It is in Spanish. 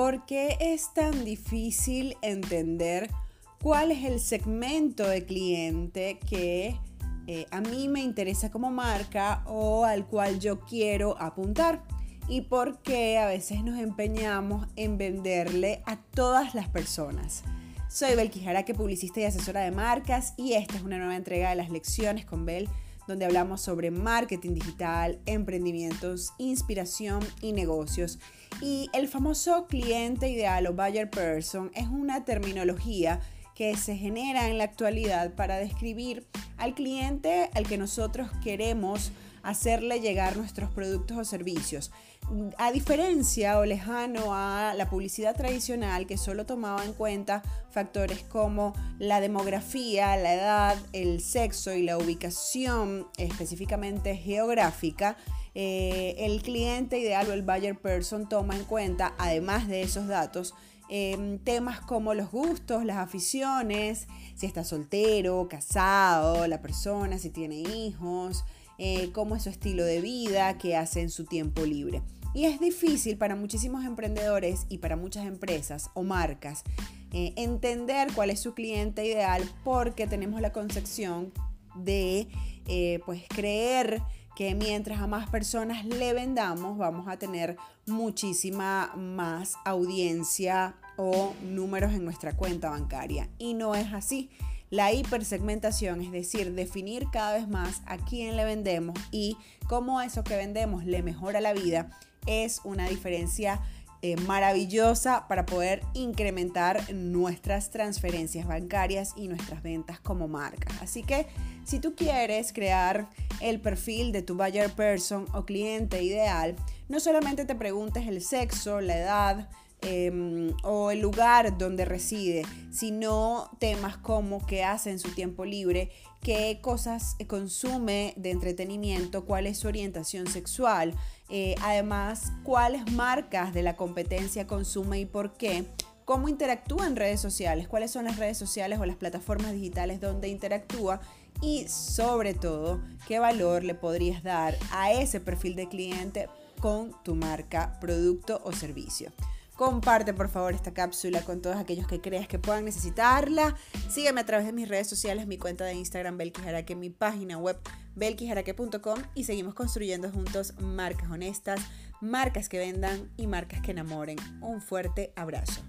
¿Por qué es tan difícil entender cuál es el segmento de cliente que eh, a mí me interesa como marca o al cual yo quiero apuntar? ¿Y por qué a veces nos empeñamos en venderle a todas las personas? Soy Bel que publicista y asesora de marcas, y esta es una nueva entrega de las lecciones con Bel donde hablamos sobre marketing digital, emprendimientos, inspiración y negocios. Y el famoso cliente ideal o buyer person es una terminología que se genera en la actualidad para describir al cliente al que nosotros queremos hacerle llegar nuestros productos o servicios. A diferencia o lejano a la publicidad tradicional que solo tomaba en cuenta factores como la demografía, la edad, el sexo y la ubicación específicamente geográfica, eh, el cliente ideal o el buyer person toma en cuenta, además de esos datos, em, temas como los gustos, las aficiones, si está soltero, casado, la persona, si tiene hijos, eh, cómo es su estilo de vida, qué hace en su tiempo libre. Y es difícil para muchísimos emprendedores y para muchas empresas o marcas eh, entender cuál es su cliente ideal porque tenemos la concepción de eh, pues creer que mientras a más personas le vendamos vamos a tener muchísima más audiencia o números en nuestra cuenta bancaria. Y no es así. La hipersegmentación, es decir, definir cada vez más a quién le vendemos y cómo eso que vendemos le mejora la vida, es una diferencia eh, maravillosa para poder incrementar nuestras transferencias bancarias y nuestras ventas como marca. Así que si tú quieres crear el perfil de tu buyer person o cliente ideal, no solamente te preguntes el sexo, la edad, Em, o el lugar donde reside, sino temas como qué hace en su tiempo libre, qué cosas consume de entretenimiento, cuál es su orientación sexual, eh, además cuáles marcas de la competencia consume y por qué cómo interactúa en redes sociales, cuáles son las redes sociales o las plataformas digitales donde interactúa y sobre todo qué valor le podrías dar a ese perfil de cliente con tu marca, producto o servicio. Comparte por favor esta cápsula con todos aquellos que creas que puedan necesitarla. Sígueme a través de mis redes sociales, mi cuenta de Instagram Belkijaraque, mi página web belkijaraque.com y seguimos construyendo juntos marcas honestas, marcas que vendan y marcas que enamoren. Un fuerte abrazo.